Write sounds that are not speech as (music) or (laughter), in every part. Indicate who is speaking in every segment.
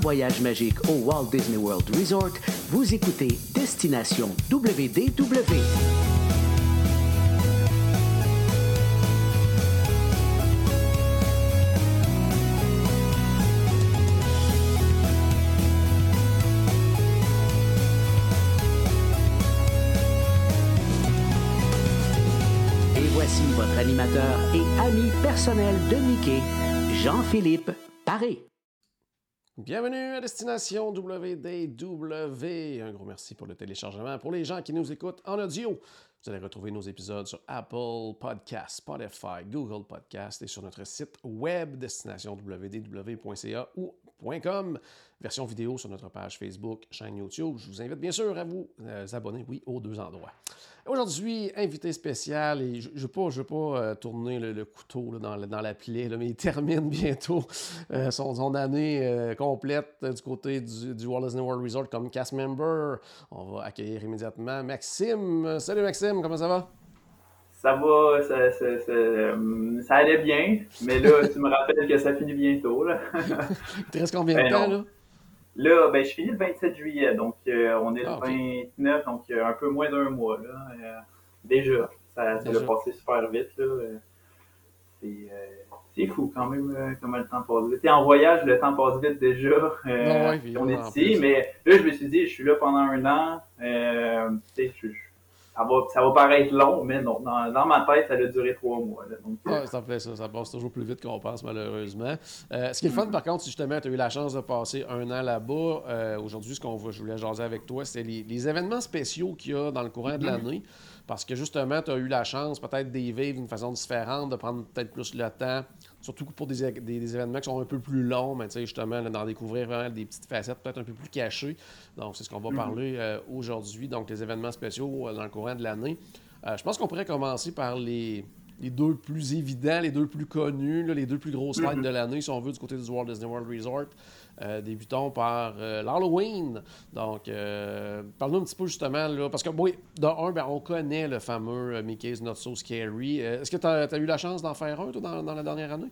Speaker 1: voyage magique au Walt Disney World Resort, vous écoutez Destination WDW. Et voici votre animateur et ami personnel de Mickey, Jean-Philippe Paré.
Speaker 2: Bienvenue à Destination WDW. Un gros merci pour le téléchargement. Pour les gens qui nous écoutent en audio, vous allez retrouver nos épisodes sur Apple Podcasts, Spotify, Google Podcasts et sur notre site web destinationswdw.ca ou Version vidéo sur notre page Facebook, chaîne YouTube. Je vous invite bien sûr à vous euh, abonner, oui, aux deux endroits. Aujourd'hui, invité spécial, et je ne veux pas, euh, tourner le, couteau dans, la- plaie, mais il termine bientôt euh, son, année euh, complète euh, du côté du, du Walt Disney World Resort comme cast member. On va accueillir immédiatement Maxime. Salut Maxime, comment ça va?
Speaker 3: Ça va, ça, ça, ça, euh, ça allait bien, mais là, tu me rappelles que ça finit bientôt. Là, (laughs)
Speaker 2: Il te reste combien de
Speaker 3: Ben
Speaker 2: temps
Speaker 3: non.
Speaker 2: là?
Speaker 3: Là, ben, je finis le 27 juillet, donc euh, on est le
Speaker 2: Ah, ok.
Speaker 3: 29, donc euh, un peu moins d'un mois. Là, euh, déjà, ça, ça l'a passé super vite. Là, c'est, fou quand même comment le temps passe vite. T'es en voyage, le temps passe vite déjà.
Speaker 2: Ouais, ouais, puis
Speaker 3: on est ici, mais là, je me suis dit, je suis là pendant un an. Tu sais, je- je- ça, va, ça va paraître long, mais non, dans, dans ma tête, ça a duré trois mois. Là, donc, euh,
Speaker 2: Ouais, ça fait ça, ça passe toujours plus vite qu'on pense malheureusement. Euh, ce qui est le fun par contre, si justement tu as eu la chance de passer un an là-bas, euh, aujourd'hui ce qu'on je voulais jaser avec toi, c'est les, les événements spéciaux qu'il y a dans le courant de l'année. Parce que justement, tu as eu la chance peut-être d'y vivre d'une façon différente, de prendre peut-être plus le temps, surtout pour des, é- des- des événements qui sont un peu plus longs, mais tu sais, justement, d'en découvrir vraiment des petites facettes peut-être un peu plus cachées. Donc, c'est ce qu'on va parler euh, aujourd'hui. Donc, les événements spéciaux euh, dans le courant de l'année. Euh, je pense qu'on pourrait commencer par les, les deux plus évidents, les deux plus connus, là, les deux plus grosses fêtes
Speaker 3: Mhm.
Speaker 2: de l'année, si on veut, du côté du Walt Disney World Resort. Euh, débutons par euh, l'Halloween. Donc, euh, parle-nous un petit peu justement, là, parce que, oui, de un, ben, on connaît le fameux euh, Mickey's Not So Scary. Est-ce que tu as, eu la chance d'en faire un, toi, dans, dans la dernière année?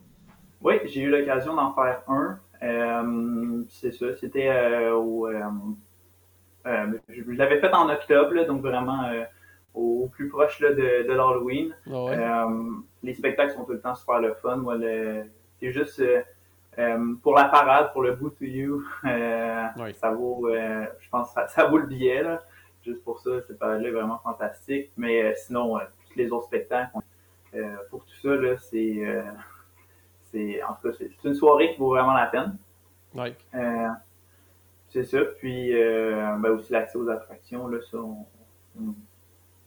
Speaker 3: Oui, j'ai eu l'occasion d'en faire un. C'est ça, c'était au. je l'avais fait en octobre, là, donc vraiment au plus proche là, de, de l'Halloween.
Speaker 2: Ah ouais?
Speaker 3: Les spectacles sont tout le temps super le fun. Moi, le- c'est juste euh, pour la parade, pour le Boo to You, euh,
Speaker 2: Oui.
Speaker 3: ça vaut, euh, je pense, ça, ça vaut le billet. Là. Juste pour ça, cette parade-là est vraiment fantastique. Mais euh, sinon, euh, tous les autres spectacles, euh, pour tout ça, là, c'est, euh, c'est, en tout cas, c'est une soirée qui vaut vraiment la peine. Euh, c'est ça. Puis euh, ben aussi l'accès aux attractions, là, ça, on, on-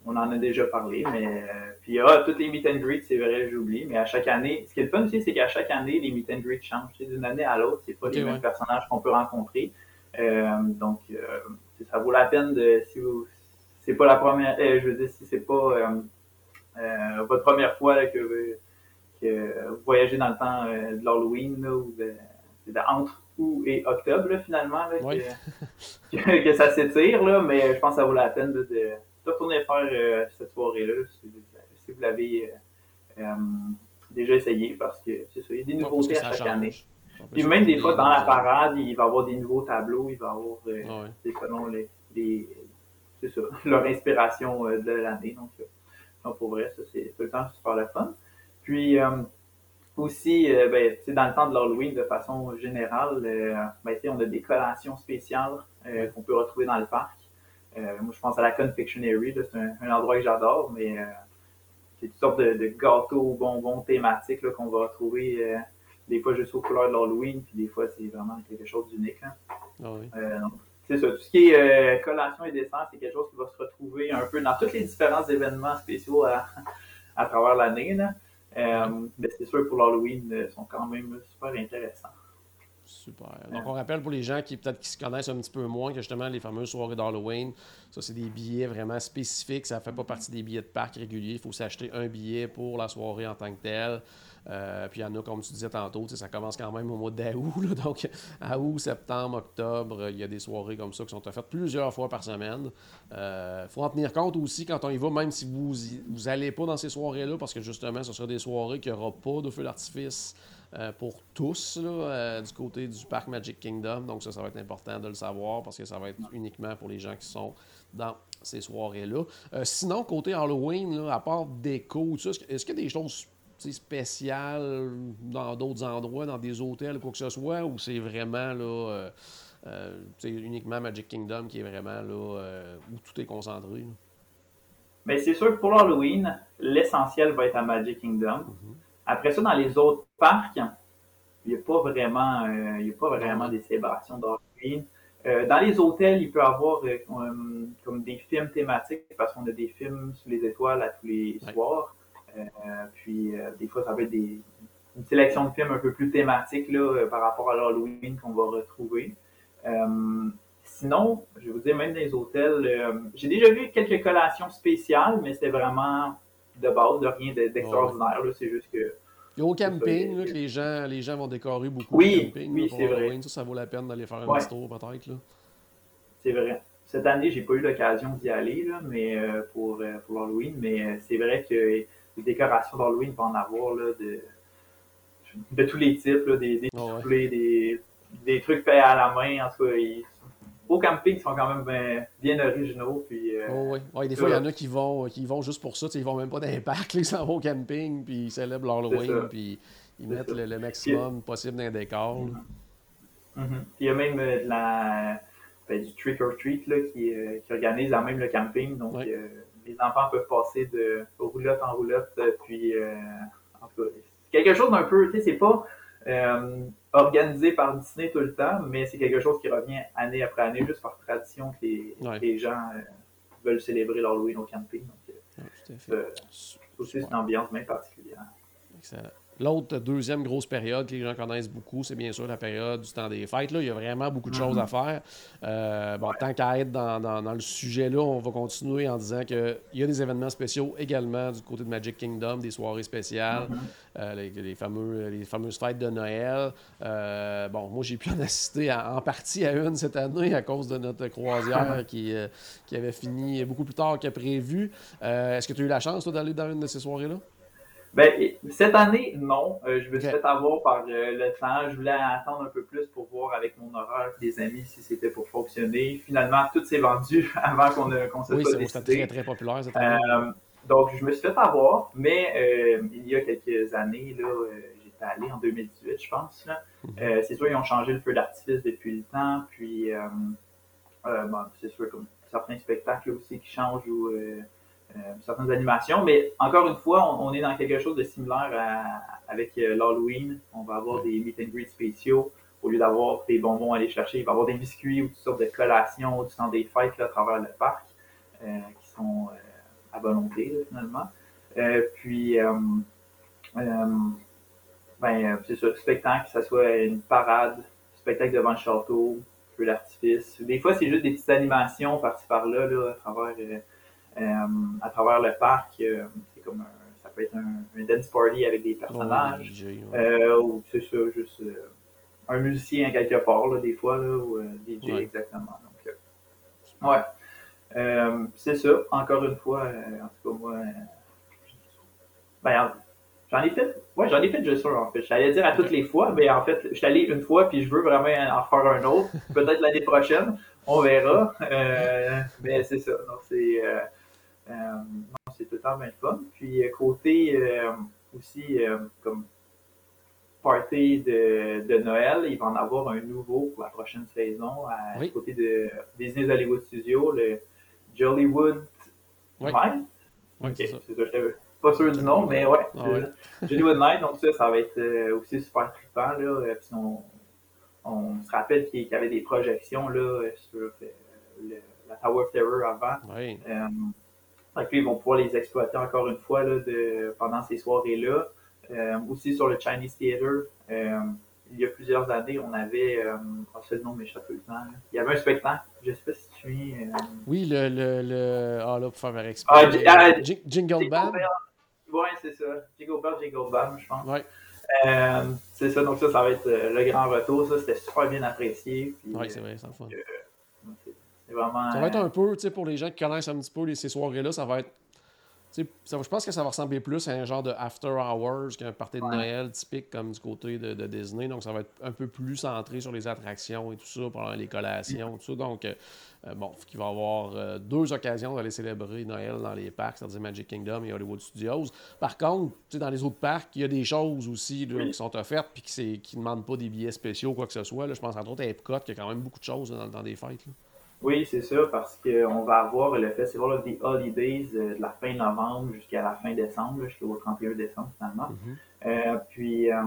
Speaker 3: on en a déjà parlé. Mais euh, puis ah, toutes les meet and greet, c'est vrai, j'oublie. Mais à chaque année, ce qui est le fun aussi, c'est qu'à chaque année, les meet and greet changent. D'une année à l'autre, c'est pas les
Speaker 2: ouais.
Speaker 3: mêmes personnages qu'on peut rencontrer. Euh, donc euh, ça vaut la peine de si vous c'est pas la première euh, je veux dire si c'est pas euh, euh, votre première fois là, que, vous- que vous voyagez dans le temps de l'Halloween là, ou de, entre août et octobre là, finalement là, que, (laughs) que, que ça s'étire là, mais je pense que ça vaut la peine de, de, de retourner faire euh, cette soirée-là si, si vous l'avez euh, euh, déjà essayé parce que c'est ça, il y a des nouveautés à chaque année. Puis même des fois, dans la parade, il va y avoir des nouveaux tableaux, il va y avoir, euh,
Speaker 2: Ah ouais.
Speaker 3: selon les, les- c'est ça, (laughs) leur inspiration euh, de l'année. Donc, euh, donc, pour vrai, ça, c'est tout le temps super le fun. Puis, aussi, ben, dans le temps de l'Halloween, de façon générale, ben, on a des collations spéciales qu'on peut retrouver dans le parc. Euh, moi, je pense à la Confectionery, là, c'est un, un endroit que j'adore, mais euh, c'est toutes sortes de, de gâteaux, bonbons thématiques là, qu'on va retrouver euh, des fois juste aux couleurs de l'Halloween, puis des fois, c'est vraiment quelque chose d'unique. là.
Speaker 2: Ah ouais.
Speaker 3: Euh, c'est ça. Tout ce qui est euh, collation et dessert, c'est quelque chose qui va se retrouver un peu dans tous les différents événements spéciaux à, à travers l'année. Euh, mais c'est sûr pour l'Halloween, euh, sont quand même super intéressants.
Speaker 2: Super. Donc, on rappelle pour les gens qui peut-être qui se connaissent un petit peu moins que justement les fameuses soirées d'Halloween, ça, c'est des billets vraiment spécifiques. Ça ne fait pas partie des billets de parc réguliers. Il faut s'acheter un billet pour la soirée en tant que telle. Euh, puis il y en a, comme tu disais tantôt, ça commence quand même au mois d'août. (laughs) Donc, à août, septembre, octobre, il y a des soirées comme ça qui sont faites plusieurs fois par semaine. Il faut en tenir compte aussi quand on y va, même si vous y- vous allez pas dans ces soirées-là, parce que justement, ce sera des soirées qu'il n'y aura pas de feu d'artifice pour tous du côté du parc Magic Kingdom. Donc ça, ça va être important de le savoir parce que ça va être uniquement pour les gens qui sont dans ces soirées-là. sinon, côté Halloween, à part déco, est-ce qu'il y a des choses spéciales dans d'autres endroits, dans des hôtels, quoi que ce soit, ou c'est vraiment là, uniquement Magic Kingdom qui est vraiment là où tout est concentré?
Speaker 3: Mais c'est sûr que pour l'Halloween, l'essentiel va être à Magic Kingdom. Mhm. Après ça, dans les autres parcs, il n'y a pas vraiment, euh, il y a pas vraiment des célébrations d'Halloween. Euh, dans les hôtels, il peut y avoir euh, comme des films thématiques parce qu'on a des films sous les étoiles à tous les soirs. puis des fois, ça va être des, une sélection de films un peu plus thématiques là, par rapport à l'Halloween qu'on va retrouver. Sinon, je vais vous dire, même dans les hôtels, j'ai déjà vu quelques collations spéciales, mais c'était vraiment de base, de rien d'extraordinaire. C'est juste que.
Speaker 2: Il y a au camping, là, que les gens, les gens vont décorer beaucoup.
Speaker 3: Oui,
Speaker 2: camping,
Speaker 3: oui c'est vrai.
Speaker 2: Ça, ça vaut la peine d'aller faire un petit tour, peut-être.
Speaker 3: C'est vrai. Cette année, j'ai pas eu l'occasion d'y aller, là, mais euh, pour, euh, pour l'Halloween, mais c'est vrai que les décorations d'Halloween vont en avoir là, de, de tous les types, là, des, des, des, des, trucs faits à la main. En tout cas, au camping sont quand même bien, originaux. Puis, euh,
Speaker 2: oh, oui. des fois, il y en a qui vont, qui vont juste pour ça. Ils vont même pas dans les parcs, (laughs) ils s'en vont au camping, puis ils célèbrent l'Halloween, puis ils mettent le, maximum possible dans les décors.
Speaker 3: Mm-hmm. Il y a même euh, de la, ben, du trick or treat là, qui, euh, qui, organise même le camping. Donc, les enfants peuvent passer de roulotte en roulotte. Puis, en tout cas, quelque chose d'un peu, tu sais, c'est pas organisé par Disney tout le temps, mais c'est quelque chose qui revient année après année, juste par tradition que les, gens euh, veulent célébrer l'Halloween au camping. Donc, euh, euh, aussi une ambiance bien particulière.
Speaker 2: Excellent. L'autre deuxième grosse période que les gens connaissent beaucoup, c'est bien sûr la période du temps des fêtes. Là, il y a vraiment beaucoup de choses à mhm. faire. Euh, bon, Tant qu'à être dans, le sujet-là, on va continuer en disant qu'il y a des événements spéciaux également du côté de Magic Kingdom, des soirées spéciales, mhm. euh, les, fameux, les fameuses fêtes de Noël. Euh, bon, moi, j'ai pu en assister en partie à une cette année à cause de notre croisière qui, qui avait fini beaucoup plus tard que prévu. Est-ce que tu as eu la chance d'aller dans une de ces soirées-là?
Speaker 3: Ben, cette année, non. Euh, je me suis fait avoir par euh, le temps. Je voulais attendre un peu plus pour voir avec mon horaire des amis si c'était pour fonctionner. Finalement, tout s'est vendu (laughs) avant qu'on qu se
Speaker 2: oui,
Speaker 3: soit
Speaker 2: décidé. très, très populaire cette année. Euh,
Speaker 3: donc, je me suis fait avoir, mais il y a quelques années, là, j'étais allé en 2018, je pense. Mhm. c'est sûr, ils ont changé le feu d'artifice depuis le temps. Puis, bon, c'est sûr, comme certains spectacles aussi qui changent ou euh, certaines animations. Mais encore une fois, on, est dans quelque chose de similaire avec euh, l'Halloween. On va avoir des meet and greet spéciaux. Au lieu d'avoir des bonbons à aller chercher, il va y avoir des biscuits ou toutes sortes de collations du temps des fêtes à travers le parc euh, qui sont à volonté finalement. puis, ben, c'est ça, spectacle, que ce soit une parade, spectacle devant le château, feu d'artifice. Des fois, c'est juste des petites animations par-ci par-là là, à travers euh, à travers le parc. Euh, c'est comme ça peut être un, dance party avec des personnages. Euh, ou c'est ça, juste un musicien quelque part, là, des fois, là, ou DJ exactement. Donc, ouais. c'est ça, encore une fois, en tout cas, moi, ben, j'en ai fait, ouais, j'en ai fait juste un, en fait. J'allais dire à toutes les fois, mais en fait, je suis allé une fois, puis je veux vraiment en faire un autre. Peut-être l'année prochaine, on verra. mais c'est ça, donc c'est, euh, c'est tout le temps bien fun. Puis euh, côté euh, aussi comme party de, de, Noël, il va en avoir un nouveau pour la prochaine saison à côté de Disney Hollywood Studios, le Jollywood
Speaker 2: oui.
Speaker 3: Night.
Speaker 2: Oui, c'est ça.
Speaker 3: pas sûr du nom, mais ouais. Ah Jollywood Night, donc ça, ça va être aussi super trippant. Là. Puis on, on se rappelle qu'il y avait des projections là, sur le, la Tower of Terror avant. Donc, ils vont pouvoir les exploiter encore une fois là, de, pendant ces soirées-là. Euh, aussi sur le Chinese Theater, euh, il y a plusieurs années, on avait. Euh, oh, c'est le nom m'échappe tout le temps. Il y avait un spectacle, je ne sais pas si tu es. Euh,
Speaker 2: oui, le. le, le... Ah, là, pour faire expliquer. Ah, ah Jingle Bell.
Speaker 3: Oui, c'est ça. Jingle Bell, Jingle Bell, je pense.
Speaker 2: Oui.
Speaker 3: Euh, c'est ça, donc ça, ça va être le grand retour. Ça, c'était super bien apprécié.
Speaker 2: Oui, c'est vrai, c'est le
Speaker 3: Ça
Speaker 2: va être un peu, tu sais, pour les gens qui connaissent un petit peu ces soirées-là, ça va être je pense que ça va ressembler plus à un genre de after hours qu'un party de Noël typique comme du côté de, Disney. Donc, ça va être un peu plus centré sur les attractions et tout ça, pour les collations, tout ça. Donc, euh, euh, bon, il va y avoir euh, deux occasions d'aller célébrer Noël dans les parcs, c'est-à-dire Magic Kingdom et Hollywood Studios. Par contre, dans les autres parcs, il y a des choses aussi qui sont offertes puis qui ne demandent pas des billets spéciaux ou quoi que ce soit. je pense entre autres à Epcot, qui a quand même beaucoup de choses dans, dans des fêtes.
Speaker 3: Oui, c'est ça, parce qu'on va avoir le festival des Holidays euh, de la fin novembre jusqu'à la fin décembre, jusqu'au 31 décembre finalement. Mhm. euh, puis euh,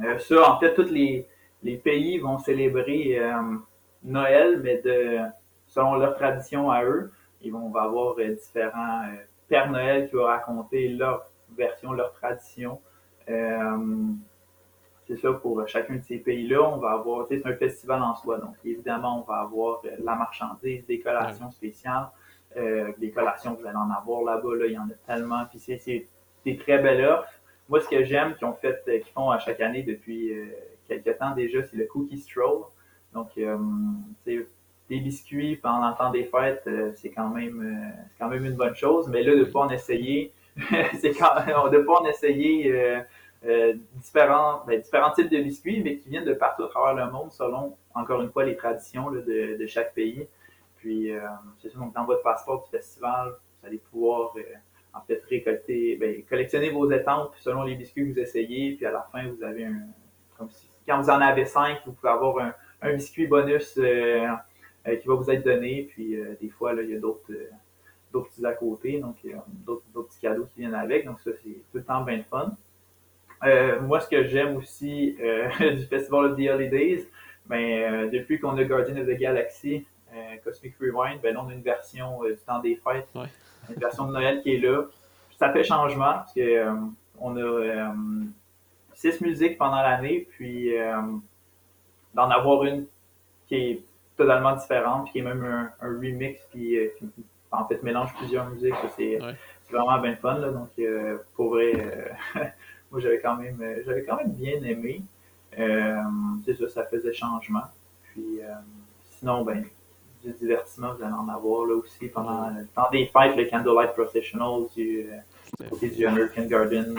Speaker 3: euh, ça, en fait, tous les, les pays vont célébrer Noël, mais de selon leur tradition à eux. Ils vont avoir différents Pères Noël qui vont raconter leur version, leur tradition c'est ça, pour chacun de ces pays-là, on va avoir, c'est un festival en soi. Donc, évidemment, on va avoir euh, la marchandise, des collations spéciales, euh, des collations, vous allez en avoir là-bas, là, il y en a tellement. Puis c'est des très belles offres. Moi, ce que j'aime qu'ils ont fait, euh, qu'ils font à chaque année depuis quelques temps déjà, c'est le Cookie Stroll. Donc, c'est des biscuits pendant le temps des fêtes, c'est quand même quand même une bonne chose. Mais là, de pas en essayer, (laughs) c'est quand même, de en essayer euh, différents, ben, différents types de biscuits, mais qui viennent de partout à travers le monde selon, encore une fois, les traditions de, de, chaque pays. Puis, euh, c'est ça, donc dans votre passeport du festival, vous allez pouvoir euh, en fait récolter, ben, collectionner vos étampes selon les biscuits que vous essayez, puis à la fin, vous avez un, comme si, quand vous en avez cinq, vous pouvez avoir un, un biscuit bonus qui va vous être donné, puis des fois, là, il y a d'autres d'autres petits à côté, donc d'autres petits cadeaux qui viennent avec, donc ça, c'est tout le temps bien fun. Euh, moi, ce que j'aime aussi euh, (laughs) du Festival of the Holidays, ben, euh, depuis qu'on a Guardian of the Galaxy, Cosmic Rewind, ben, on a une version du temps des fêtes, une version de Noël qui est là. Ça fait changement parce que on a six musiques pendant l'année, puis d'en avoir une qui est totalement différente, puis qui est même un, remix, puis qui, en fait mélange plusieurs musiques. C'est vraiment bien fun. Là, donc, pour vrai, (laughs) moi j'avais quand même euh, j'avais quand même bien aimé. Euh, c'est ça, ça faisait changement. Puis euh, sinon, ben, du divertissement, vous allez en avoir là aussi pendant le temps des fêtes, le Candlelight Processional du, du American Garden.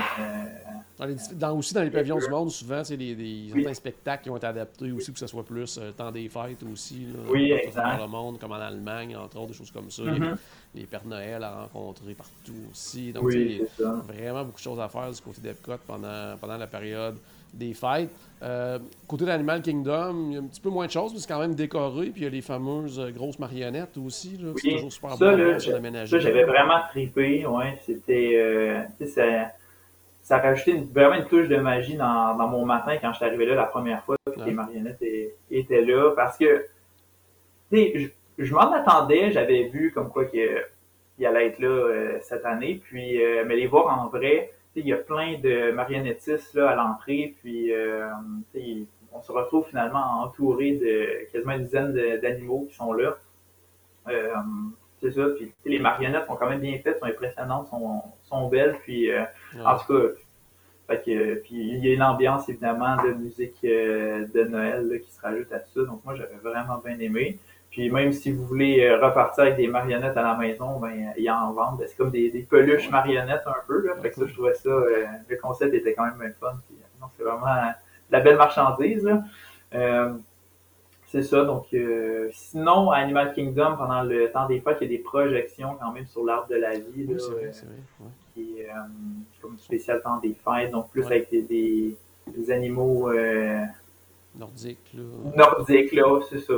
Speaker 2: Dans aussi dans les pavillons du monde, souvent, c'est des, des certains spectacles qui ont été adaptés aussi pour que ce soit plus le temps des fêtes aussi. Là,
Speaker 3: oui, exact.
Speaker 2: Dans le monde, comme en Allemagne, entre autres, des choses comme ça. Mm-hmm les Pères Noël à rencontrer partout aussi. Donc,
Speaker 3: oui,
Speaker 2: il y a vraiment beaucoup de choses à faire du côté d'Epcot pendant, pendant la période des fêtes. Euh, côté d'Animal Kingdom, il y a un petit peu moins de choses, mais c'est quand même décoré. Puis il y a les fameuses euh, grosses marionnettes aussi.
Speaker 3: Là, c'est toujours super ça, bon ça, j'avais vraiment trippé. Ouais, c'était. Euh, ça, rajoutait vraiment une touche de magie dans, dans mon matin quand je suis arrivé là la première fois. Puis les marionnettes étaient là. Parce que. Je, je m'en attendais, j'avais vu comme quoi qu'il allait être là euh, cette année, puis euh, mais les voir en vrai, il y a plein de marionnettistes là à l'entrée, puis euh, on se retrouve finalement entouré de quasiment une dizaine d'animaux qui sont là. C'est ça, puis les marionnettes sont quand même bien faites, sont impressionnantes, sont, sont belles, puis en tout cas, puis il y a une ambiance évidemment de musique de Noël qui se rajoute à ça. Donc moi j'avais vraiment bien aimé. Puis même si vous voulez euh, repartir avec des marionnettes à la maison, ben il y en vend. C'est comme des, des, peluches marionnettes un peu. Là. Fait que ça, je trouvais ça, euh, le concept était quand même fun. Euh, c'est vraiment la belle marchandise. Euh, c'est ça. Donc sinon, à Animal Kingdom, pendant le temps des fêtes, il y a des projections quand même sur l'arbre de la vie.
Speaker 2: Oui, vrai, vrai. Ouais.
Speaker 3: Qui est comme spécial temps des fêtes. Donc plus avec des, des, des animaux
Speaker 2: Nordique, là.
Speaker 3: Nordique, là, c'est ça.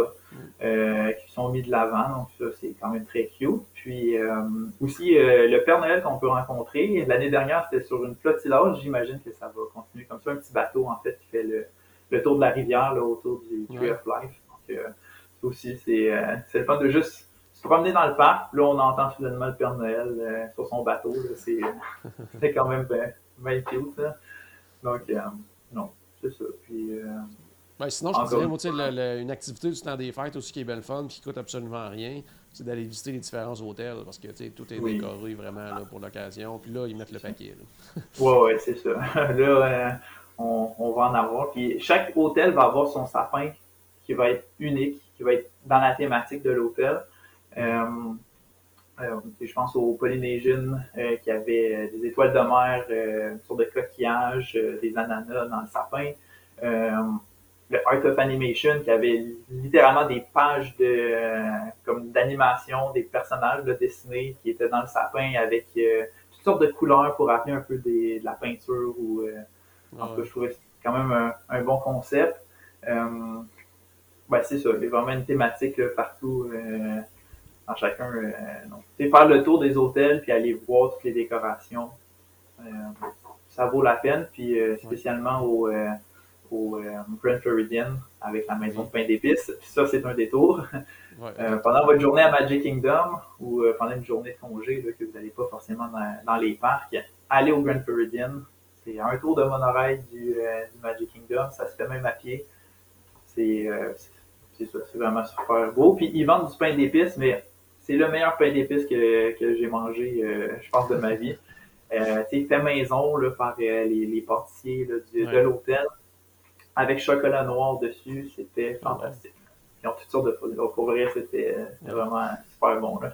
Speaker 3: Euh, qui sont mis de l'avant, donc ça, c'est quand même très cute. Puis euh, aussi, euh, le Père Noël qu'on peut rencontrer, l'année dernière, c'était sur une flotillage, j'imagine que ça va continuer comme ça, un petit bateau, en fait, qui fait le, le tour de la rivière, là, autour du Tree of Life. Ça aussi, c'est le fun de juste se promener dans le parc, là, on entend soudainement le Père Noël sur son bateau, (laughs) c'est quand même bien, cute, ça. Donc, non, c'est ça. Puis,
Speaker 2: ben, sinon, je te dirais, moi, une activité du temps des fêtes aussi qui est belle fun qui coûte absolument rien, c'est d'aller visiter les différents hôtels parce que tout est décoré vraiment là, pour l'occasion. Puis là, ils mettent le paquet.
Speaker 3: Oui, (laughs) oui, c'est ça. (laughs) là, euh, on, on, va en avoir. Puis chaque hôtel va avoir son sapin qui va être unique, qui va être dans la thématique de l'hôtel. Euh, je pense aux Polynesian qui avaient des étoiles de mer sur des coquillages, des ananas dans le sapin. Le Art of Animation qui avait littéralement des pages de comme d'animation des personnages de dessinés qui étaient dans le sapin avec toutes sortes de couleurs pour rappeler un peu des, de la peinture ou en tout cas je trouvais quand même un, bon concept ben, c'est ça, il y a vraiment une thématique partout euh, dans chacun. Euh, donc, faire le tour des hôtels puis aller voir toutes les décorations, euh, ça vaut la peine. Puis spécialement au, au Grand Floridian avec la maison de pain d'épices. Puis ça, c'est un détour. (laughs) pendant votre journée à Magic Kingdom ou pendant une journée de congé que vous n'allez pas forcément dans, les parcs, allez au Grand Floridian. C'est un tour de monorail du, du Magic Kingdom. Ça se fait même à pied. C'est c'est vraiment super beau. Puis ils vendent du pain d'épices, mais c'est le meilleur pain d'épices que, que j'ai mangé, euh, je pense, de ma vie. Euh, fait maison là, par euh, les, les là, du, de l'hôtel, avec chocolat noir dessus, c'était fantastique. Ils ont toutes sortes de Pour vrai, c'était vraiment super bon. Là.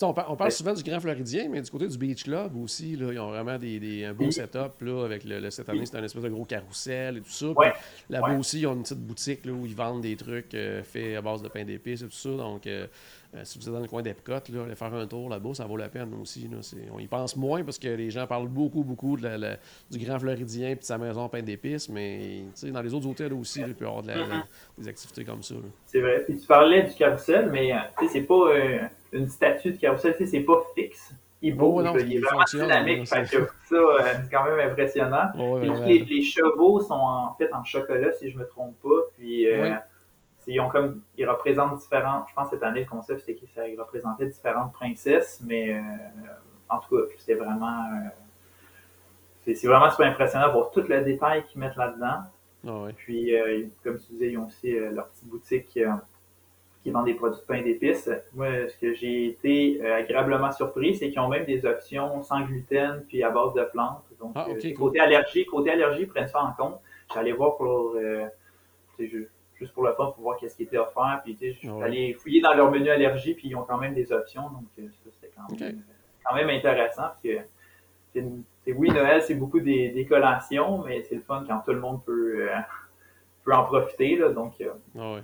Speaker 2: On, parle souvent du Grand Floridien, mais du côté du Beach Club aussi, là, ils ont vraiment des, des un beau setup. Là, avec le, cette année, c'est un espèce de gros carrousel et tout ça. Là-bas aussi, ils ont une petite boutique là, où ils vendent des trucs euh, faits à base de pain d'épices et tout ça. Donc, euh, euh, si vous êtes dans le coin d'Epcot, aller faire un tour là-bas, ça vaut la peine aussi. on y pense moins parce que les gens parlent beaucoup, beaucoup de du Grand Floridien et de sa maison pain d'épices, mais dans les autres hôtels aussi, il peut y avoir des activités comme ça.
Speaker 3: C'est vrai. Puis tu parlais du carrousel, mais c'est pas une statue de carrousel, c'est pas fixe. Il bouge, oh, il est vraiment dynamique. ça, euh, c'est quand même impressionnant. les, chevaux sont en fait en chocolat, si je ne me trompe pas. Puis euh, ils ont comme ils représentent différentes. Je pense que cette année, le concept, c'était qu'ils représentaient différentes princesses, mais euh, en tout cas, c'était vraiment. c'est vraiment super impressionnant de voir tout le détail qu'ils mettent là-dedans.
Speaker 2: Ah
Speaker 3: Puis, comme tu disais, ils ont aussi leur petite boutique qui vendent des produits de pain d'épices. Moi, ce que j'ai été euh, agréablement surpris, c'est qu'ils ont même des options sans gluten puis à base de plantes. Donc, ah, euh, côté allergie, côté allergie, ils prennent ça en compte. J'allais voir pour euh, juste pour le fun, pour voir qu'est-ce qui était offert. Puis, je suis allé fouiller dans leur menu allergie, puis ils ont quand même des options. Donc, ça, c'était quand, même intéressant. Parce que, oui, Noël, c'est beaucoup des, collations, mais c'est le fun quand tout le monde peut, peut en profiter. Là, donc,
Speaker 2: ah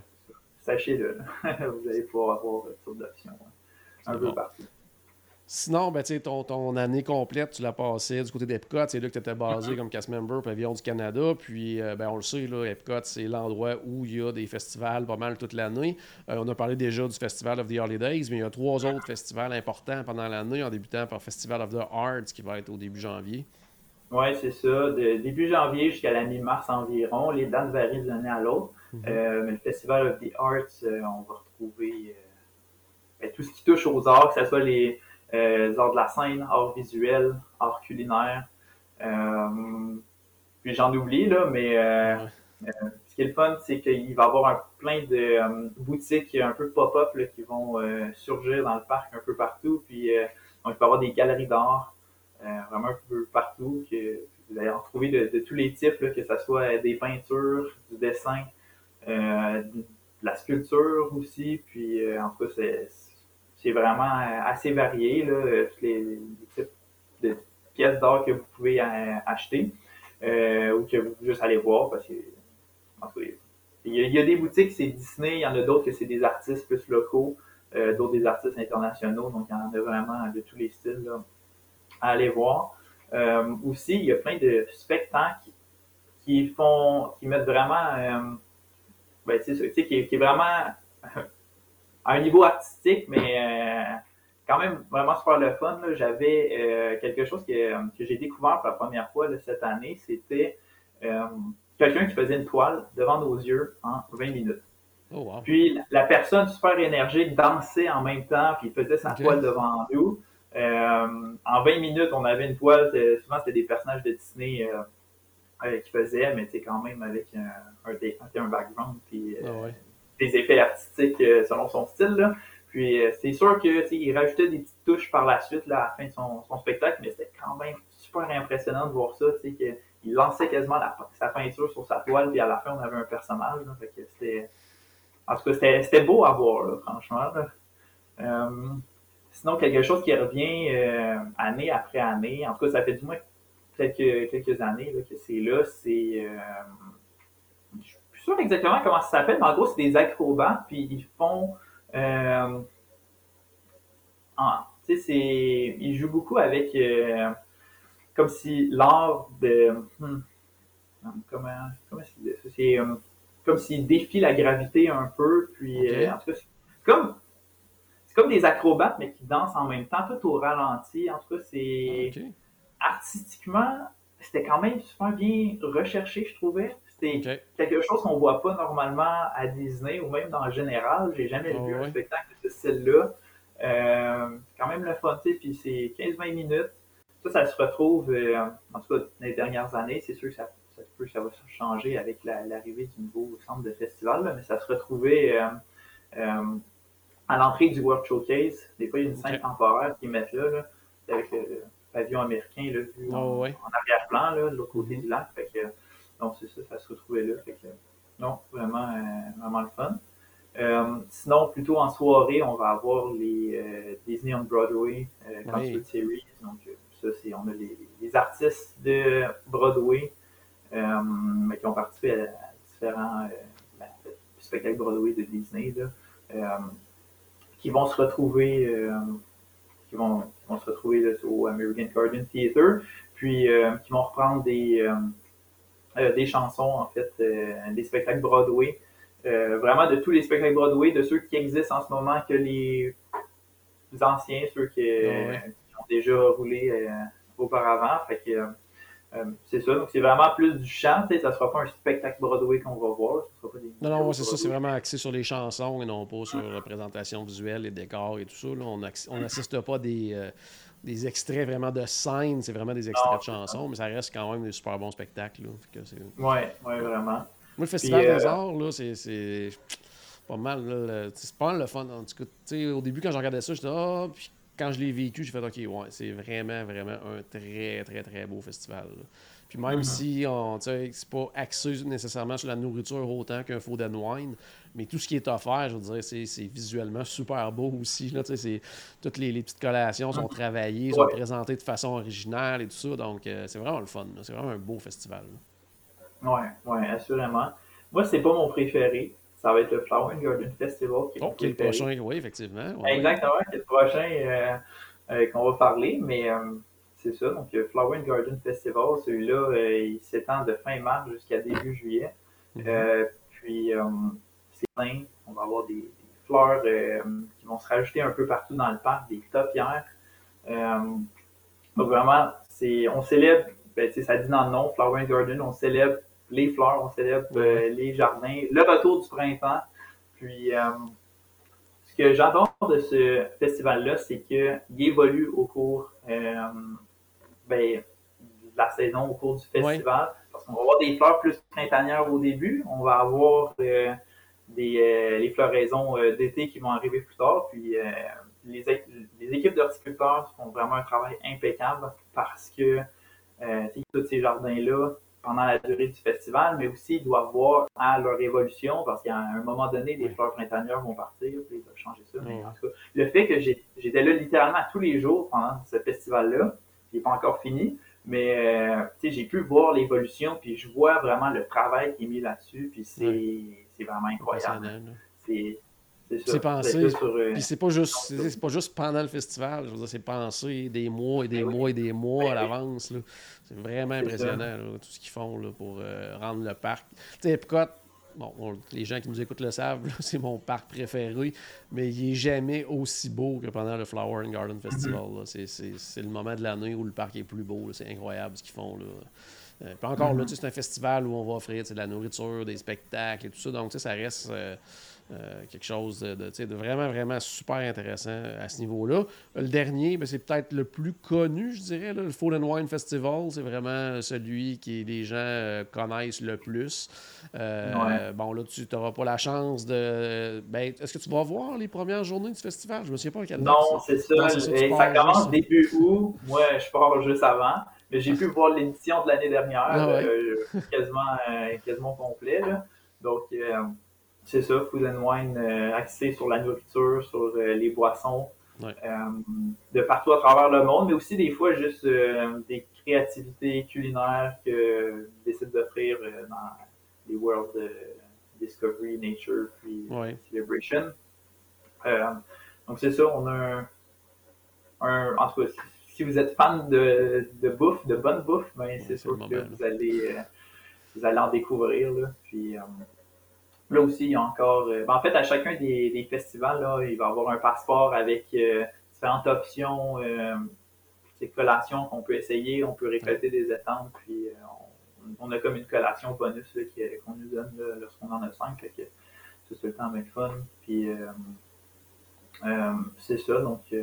Speaker 3: sachez-le. (laughs) vous allez pouvoir avoir toutes d'options hein. un peu partout.
Speaker 2: Sinon, ben, ton, ton année complète, tu l'as passée du côté d'Epcot. C'est là que tu étais basé comme cast member pavillon du Canada. Puis, euh, ben, on le sait, là, Epcot, c'est l'endroit où il y a des festivals pas mal toute l'année. Euh, on a parlé déjà du Festival of the Holidays, mais il y a trois autres festivals importants pendant l'année, en débutant par Festival of the Arts qui va être au début janvier.
Speaker 3: Oui, c'est ça. De début janvier jusqu'à la mi-mars environ. Les dates varient d'une année à l'autre. Mhm. Euh, mais le Festival of the Arts, on va retrouver ben, tout ce qui touche aux arts, que ce soit les arts de la scène, arts visuels, arts culinaires. puis j'en oublie, là, mais ce qui est le fun, c'est qu'il va y avoir un, plein de boutiques un peu pop-up qui vont surgir dans le parc un peu partout. Puis donc, il va y avoir des galeries d'art vraiment un peu partout. Que, vous allez en trouver de, tous les types, que ce soit des peintures, du dessin, euh, de la sculpture aussi. Puis euh, en tout cas, c'est vraiment assez varié, là, tous les, types de pièces d'art que vous pouvez acheter ou que vous pouvez juste aller voir parce que il y, a, des boutiques, c'est Disney, il y en a d'autres que c'est des artistes plus locaux, d'autres des artistes internationaux, donc il y en a vraiment de tous les styles à aller voir. aussi, il y a plein de spectacles qui font, qui mettent vraiment ben, tu sais, qui, qui est vraiment (laughs) à un niveau artistique, mais euh, quand même vraiment super le fun. J'avais euh, quelque chose que, que j'ai découvert pour la première fois cette année, c'était euh, quelqu'un qui faisait une toile devant nos yeux en 20 minutes.
Speaker 2: Oh,
Speaker 3: puis la personne super énergique dansait en même temps, puis faisait sa toile devant nous. en 20 minutes, on avait une toile, souvent c'était des personnages de Disney euh, qui faisait, mais quand même avec un, un, background puis euh, ah des effets artistiques euh, selon son style. Puis c'est sûr qu'il rajoutait des petites touches par la suite là, à la fin de son, son spectacle, mais c'était quand même super impressionnant de voir ça, qu'il lançait quasiment sa peinture sur sa toile, puis à la fin on avait un personnage. c'était, en tout cas, c'était, beau à voir, franchement. sinon, quelque chose qui revient année après année, en tout cas, ça fait du moins quelques, quelques années que c'est là, c'est. je suis plus sûr exactement comment ça s'appelle, mais en gros, c'est des acrobates, puis ils font. tu sais, Ils jouent beaucoup avec. comme si l'art de. Hmm, comment, comment c'est euh, comme s'il défie la gravité un peu, puis euh, en tout cas, c'est comme c'est comme des acrobates mais qui dansent en même temps, tout au ralenti. En tout cas, c'est artistiquement, c'était quand même super bien recherché, je trouvais. C'était quelque chose qu'on voit pas normalement à Disney ou même dans le général. J'ai jamais vu un spectacle de ce style-là. Euh, quand même le fun, puis c'est 15-20 minutes. Ça, ça se retrouve, en tout cas, dans les dernières années. C'est sûr que ça ça peut ça va changer avec l'arrivée du nouveau centre de festival, mais ça se retrouvait euh, euh, à l'entrée du World Showcase. Des fois, il y a une scène temporaire qu'ils mettent là, avec le, pavillon américain là, vu
Speaker 2: ah
Speaker 3: en, arrière-plan, de l'autre côté du lac. Fait que, donc, c'est ça, ça se retrouvait là. Fait que, non, vraiment, euh, vraiment le fun. sinon, plutôt en soirée, on va avoir les Disney on Broadway Concert Series. Donc, ça, c'est, on a les artistes de Broadway euh, mais qui ont participé à, différents euh, ben, spectacles Broadway de Disney, euh, qui vont se retrouver qui vont, se retrouver au American Garden Theater, puis qui vont reprendre des, des chansons, en fait, des spectacles Broadway, vraiment de tous les spectacles Broadway, de ceux qui existent en ce moment, que les, anciens, ceux qui, ont déjà roulé auparavant. Fait que, euh, c'est ça. Donc, c'est vraiment plus du chant. Ça ne sera pas un spectacle Broadway qu'on va voir.
Speaker 2: non, non, c'est ça. C'est vraiment axé sur les chansons et non pas sur la présentation visuelle, les décors et tout ça. on n'assiste pas des, euh, des extraits vraiment de scène. C'est vraiment des extraits de chansons, mais ça reste quand même des super bons spectacles.
Speaker 3: Oui, ouais, vraiment. Moi,
Speaker 2: le Festival des euh, Arts, c'est pas mal. C'est pas mal le fun. En tout cas, au début, quand je regardais ça, j'étais Ah, puis quand je l'ai vécu, j'ai fait OK, ouais, c'est vraiment, vraiment un très, très, très beau festival. Puis même mm-hmm. si on c'est pas axé nécessairement sur la nourriture autant qu'un Food and Wine, mais tout ce qui est offert, je veux dire, c'est visuellement super beau aussi. Là, toutes les, petites collations sont mm-hmm. travaillées, sont présentées de façon originale et tout ça. Donc, euh, c'est vraiment le fun. C'est vraiment un beau festival.
Speaker 3: Oui, ouais, assurément. Moi, c'est pas mon préféré ça va être le Flower Garden Festival.
Speaker 2: Qui est, oh, le prochain, oui, effectivement.
Speaker 3: Exactement, qui est le prochain euh, euh, qu'on va parler, mais c'est ça. Donc, le Flower and Garden Festival, celui-là, il s'étend de fin mars jusqu'à début juillet. Mm-hmm. puis, c'est plein. On va avoir des, fleurs qui vont se rajouter un peu partout dans le parc, des topières. donc, vraiment, on célèbre, ben, ça dit dans le nom, Flower and Garden, on célèbre les fleurs, on célèbre euh, les jardins, le retour du printemps. Puis, euh, ce que j'adore de ce festival-là, c'est qu'il évolue au cours euh, ben, la saison, au cours du festival. Parce qu'on va avoir des fleurs plus printanières au début. On va avoir des, les floraisons d'été qui vont arriver plus tard. Puis, les, les équipes d'horticulteurs font vraiment un travail impeccable parce que tous ces jardins-là, pendant la durée du festival, mais aussi ils doivent voir à leur évolution, parce qu'à un moment donné, les fleurs printanières vont partir, puis ils doivent changer ça. Mais en tout cas, le fait que j'étais là littéralement tous les jours pendant ce festival-là, il n'est pas encore fini, mais euh, j'ai pu voir l'évolution, puis je vois vraiment le travail qui est mis là-dessus, puis c'est vraiment incroyable. C'est
Speaker 2: c'est pensé. Euh, puis c'est pas juste c'est pas juste pendant le festival. Je veux dire, c'est pensé des mois et des ben mois et des mois à l'avance. C'est vraiment impressionnant tout ce qu'ils font là, pour euh, rendre le parc. Tu sais, Epcot, bon, les gens qui nous écoutent le savent, (laughs) c'est mon parc préféré, mais il est jamais aussi beau que pendant le Flower and Garden Festival. C'est le moment de l'année où le parc est plus beau. C'est incroyable ce qu'ils font. Là. Euh, puis encore, là, mm-hmm. c'est un festival où on va offrir de la nourriture, des spectacles et tout ça. Donc, ça reste. Euh, quelque chose de, de, vraiment, vraiment super intéressant à ce niveau-là. Le dernier, ben, c'est peut-être le plus connu, je dirais, le Fall and Wine Festival. C'est vraiment celui que les gens euh, connaissent le plus. Euh, bon, là, tu n'auras pas la chance de. Ben, Est-ce que tu vas voir les premières journées du festival? Je ne me souviens pas quelle
Speaker 3: Non, c'est ça. ça, commence début août. Moi, je pars juste avant. Mais j'ai pu voir l'édition de l'année dernière, ah quasiment, quasiment complet. Donc, c'est ça, Food and Wine euh, axé sur la nourriture, sur euh, les boissons. de partout à travers le monde, mais aussi des fois juste des créativités culinaires que décide d'offrir dans les World Discovery, Nature, puis Celebration. donc c'est ça, on a un, en tout cas, si vous êtes fan de, de bouffe, de bonne bouffe, ben, c'est sûr que vous allez, vous allez en découvrir. Là. Puis, Là aussi, il y a encore. Euh, ben, en fait, à chacun des, festivals, là, il va avoir un passeport avec euh, différentes options, euh, collations qu'on peut essayer. On peut récolter des étangs, puis on, a comme une collation bonus qu'on nous donne lorsqu'on en a cinq. c'est tout le temps bien fun. Puis c'est ça, donc,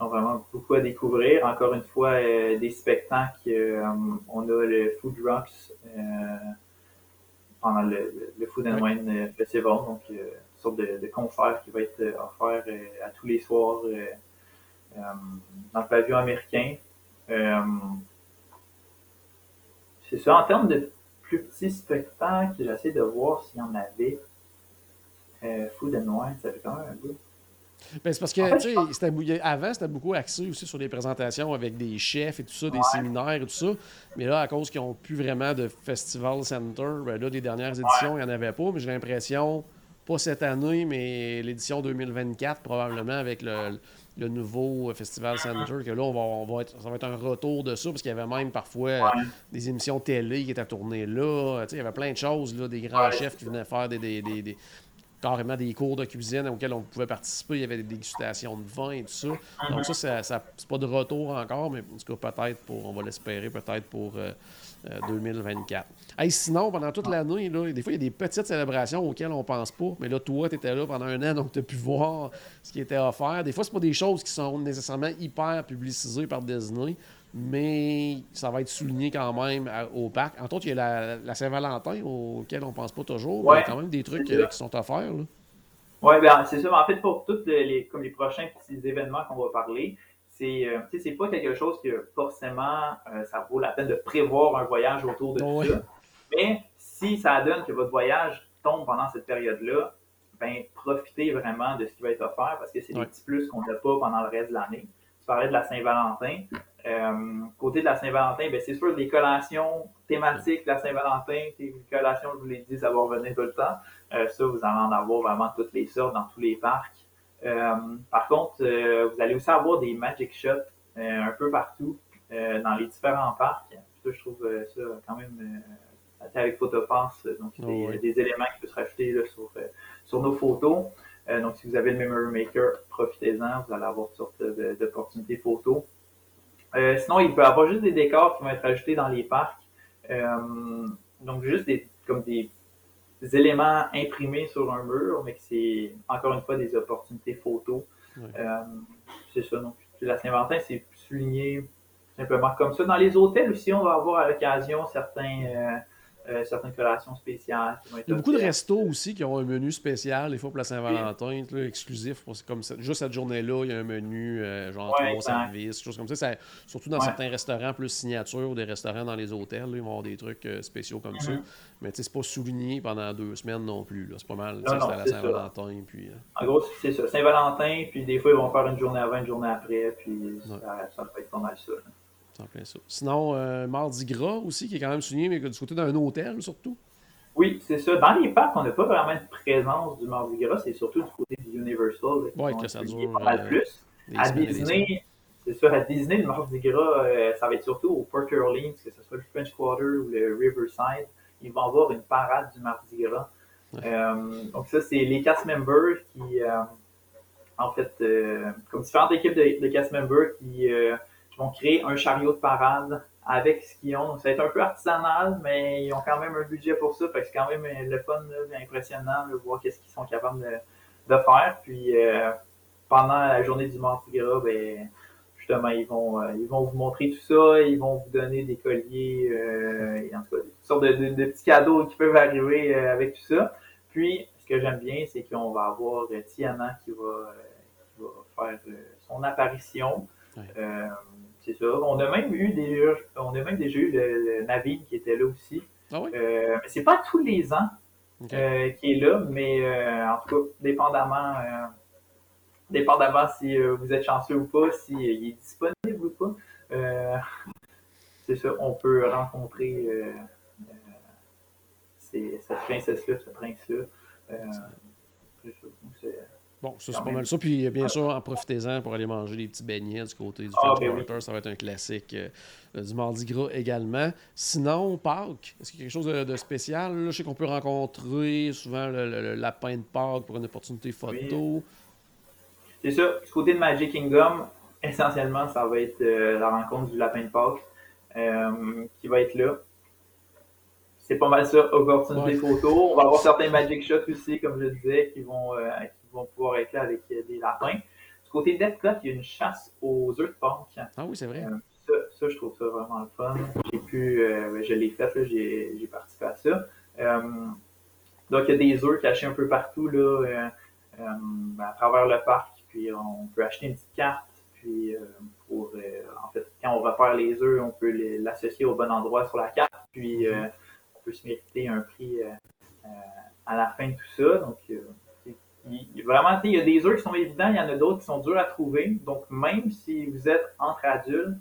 Speaker 3: donc, vraiment beaucoup à découvrir. Encore une fois, des spectacles. on a le Food Rocks pendant le, le Food and Wine euh, Festival, donc euh, une sorte de, concert qui va être euh, offert à tous les soirs dans le pavillon américain. c'est ça, en termes de plus petits spectacles, j'essaie de voir s'il y en avait. Food and Wine, ça fait quand même un bout.
Speaker 2: Ben, c'est parce que, tu sais, avant, c'était beaucoup axé aussi sur des présentations avec des chefs et tout ça, des séminaires et tout ça. Mais là, à cause qu'ils n'ont plus vraiment de festival center, ben là, des dernières éditions, il n'y en avait pas. Mais j'ai l'impression, pas cette année, mais l'édition 2024, probablement, avec le, nouveau Festival Center, que là, on va, être, ça va être un retour de ça, parce qu'il y avait même parfois des émissions télé qui étaient tournées là. Il y avait plein de choses, là, des grands chefs qui venaient faire des, des carrément des cours de cuisine auxquels on pouvait participer. Il y avait des dégustations de vin et tout ça. Donc ça, ça, c'est pas de retour encore, mais en tout cas peut-être pour, on va l'espérer peut-être pour 2024. Euh, euh, sinon, pendant toute l'année, des fois, il y a des petites célébrations auxquelles on pense pas. Mais là, toi, tu étais là pendant un an, donc tu as pu voir ce qui était offert. Des fois, c'est pas des choses qui sont nécessairement hyper publicisées par Disney mais ça va être souligné quand même au parc. Entre autres, il y a la, Saint-Valentin auquel on ne pense pas toujours. il y a quand même des trucs euh, qui sont offerts.
Speaker 3: Oui, ben, c'est ça. En fait, pour tous les, comme les prochains petits événements qu'on va parler, c'est euh, pas quelque chose que forcément euh, ça vaut la peine de prévoir un voyage autour de tout ça. Mais si ça donne que votre voyage tombe pendant cette période-là, ben profitez vraiment de ce qui va être offert parce que c'est des petits plus qu'on n'a pas pendant le reste de l'année. Tu parlais de la Saint-Valentin. Euh, côté de la Saint-Valentin, ben, c'est sûr, des collations thématiques de la Saint-Valentin, des collations, je vous l'ai dit, ça va revenir tout le temps. Euh, ça, vous allez en avoir vraiment toutes les sortes dans tous les parcs. Euh, par contre, vous allez aussi avoir des magic shots un peu partout dans les différents parcs. Ça, je trouve ça quand même avec PhotoPass, donc oh, des, des, éléments qui peuvent se rajouter sur, sur nos photos. donc, si vous avez le Memory Maker, profitez-en, vous allez avoir toutes sortes d'opportunités photos. Euh, sinon, il peut y avoir juste des décors qui vont être ajoutés dans les parcs. Euh, donc, juste des, comme des, éléments imprimés sur un mur, mais que c'est encore une fois des opportunités photos. Euh, c'est ça. Donc, la Saint-Valentin, c'est souligné simplement comme ça. Dans les hôtels aussi, on va avoir à l'occasion certains euh, certaines collations spéciales.
Speaker 2: il y a beaucoup de restos aussi qui ont un menu spécial, des fois pour la Saint-Valentin, exclusif. comme juste cette journée-là, il y a un menu, euh, genre trois services, choses comme ça. surtout dans certains restaurants plus signature ou des restaurants dans les hôtels, ils vont avoir des trucs euh, spéciaux comme ça. Mm-hmm. Mais c'est pas souligné pendant deux semaines non plus. C'est pas mal. C'est à la Saint-Valentin. Puis,
Speaker 3: En gros, c'est ça. Saint-Valentin, puis des fois, ils vont faire une journée avant, une journée après, puis ça, ça va être pas mal ça.
Speaker 2: Sinon, euh, Mardi Gras aussi, qui est quand même souligné, mais du côté d'un hôtel surtout.
Speaker 3: Oui, c'est ça. Dans les parcs, on n'a pas vraiment de présence du Mardi Gras, c'est surtout du côté du Universal.
Speaker 2: Oui, que ça dure.
Speaker 3: Pas mal euh, plus. À Disney, c'est ça, à Disney, le Mardi Gras, euh, ça va être surtout au Port Orleans, que ce soit le French Quarter ou le Riverside. Ils vont avoir une parade du Mardi Gras. donc ça, c'est les cast members qui, en fait, comme différentes équipes de, de cast members qui vont créer un chariot de parade avec ce qu'ils ont. Ça va être un peu artisanal, mais ils ont quand même un budget pour ça. Fait que c'est quand même euh, le fun, impressionnant de voir qu'est-ce qu'ils sont capables de, faire. Puis euh, pendant la journée du Mardi Gras, ben, justement, ils vont, euh, ils vont vous montrer tout ça, ils vont vous donner des colliers, et en tout cas, toutes sortes de, petits cadeaux qui peuvent arriver avec tout ça. Puis, ce que j'aime bien, c'est qu'on va avoir Tiana qui va, qui va faire son apparition. C'est ça. On a même eu des, on a même déjà eu le, Navine qui était là aussi.
Speaker 2: Ah oui?
Speaker 3: Euh, c'est pas tous les ans euh, qui est là, mais euh, en tout cas, dépendamment dépendamment si vous êtes chanceux ou pas, s'il est disponible ou pas. (laughs) c'est ça, on peut rencontrer cette princesse-là, ce prince-là.
Speaker 2: Bon, ça c'est pas mal ça. Puis bien sûr, en profitez-en pour aller manger des petits beignets du côté du
Speaker 3: ah,
Speaker 2: French Ça va être un classique euh, du Mardi Gras également. Sinon, Pâques, est-ce qu'il y a quelque chose de, spécial? je sais qu'on peut rencontrer souvent le, lapin de Pâques pour une opportunité photo.
Speaker 3: C'est ça. Du côté de Magic Kingdom, essentiellement, ça va être euh, la rencontre du lapin de Pâques euh, qui va être là c'est pas mal ça, opportunité photo. On va avoir certains Magic Shots aussi, comme je disais, qui vont, vont pouvoir être là avec euh, des lapins. Du côté d'Epcot, il y a une chasse aux œufs de Pâques.
Speaker 2: Ah oui, c'est vrai.
Speaker 3: Euh, ça, je trouve ça vraiment le fun. J'ai pu, euh, je l'ai fait, j'ai participé à ça. donc, il y a des œufs cachés un peu partout là, à travers le parc. Puis, on peut acheter une petite carte. Puis, pour, en fait, quand on va faire les œufs, on peut l'associer au bon endroit sur la carte. Puis, on peut se mériter un prix à la fin de tout ça. Donc, il, vraiment, il y a des œufs qui sont évidents, il y en a d'autres qui sont durs à trouver. Donc, même si vous êtes entre adultes,